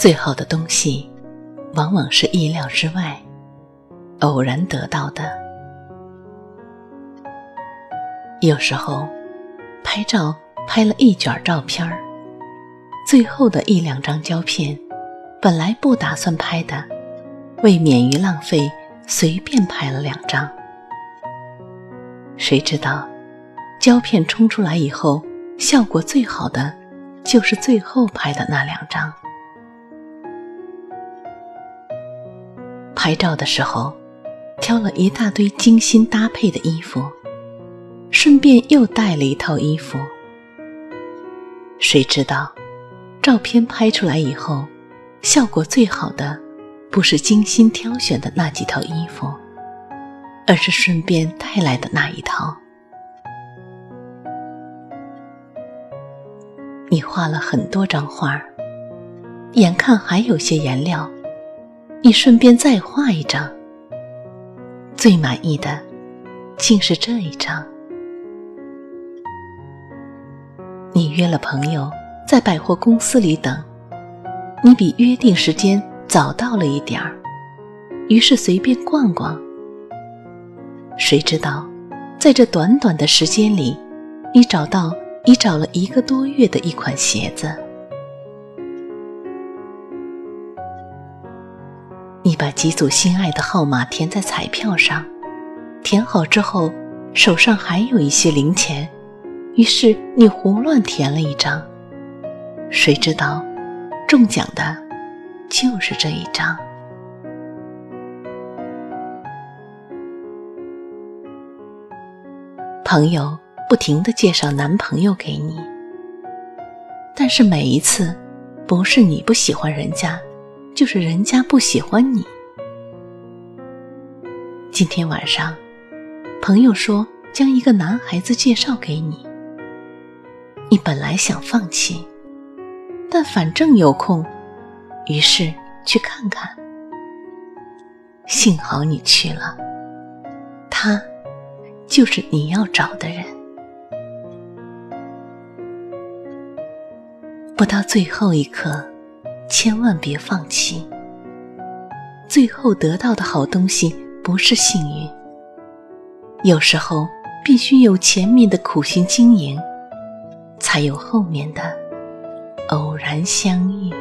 最好的东西，往往是意料之外、偶然得到的。有时候，拍照拍了一卷照片，最后的一两张胶片，本来不打算拍的，为免于浪费，随便拍了两张。谁知道，胶片冲出来以后，效果最好的。就是最后拍的那两张。拍照的时候，挑了一大堆精心搭配的衣服，顺便又带了一套衣服。谁知道，照片拍出来以后，效果最好的不是精心挑选的那几套衣服，而是顺便带来的那一套。你画了很多张画，眼看还有些颜料，你顺便再画一张。最满意的，竟是这一张。你约了朋友在百货公司里等，你比约定时间早到了一点儿，于是随便逛逛。谁知道，在这短短的时间里，你找到。已找了一个多月的一款鞋子，你把几组心爱的号码填在彩票上，填好之后手上还有一些零钱，于是你胡乱填了一张，谁知道中奖的就是这一张。朋友。不停的介绍男朋友给你，但是每一次，不是你不喜欢人家，就是人家不喜欢你。今天晚上，朋友说将一个男孩子介绍给你，你本来想放弃，但反正有空，于是去看看。幸好你去了，他就是你要找的人。不到最后一刻，千万别放弃。最后得到的好东西不是幸运，有时候必须有前面的苦心经营，才有后面的偶然相遇。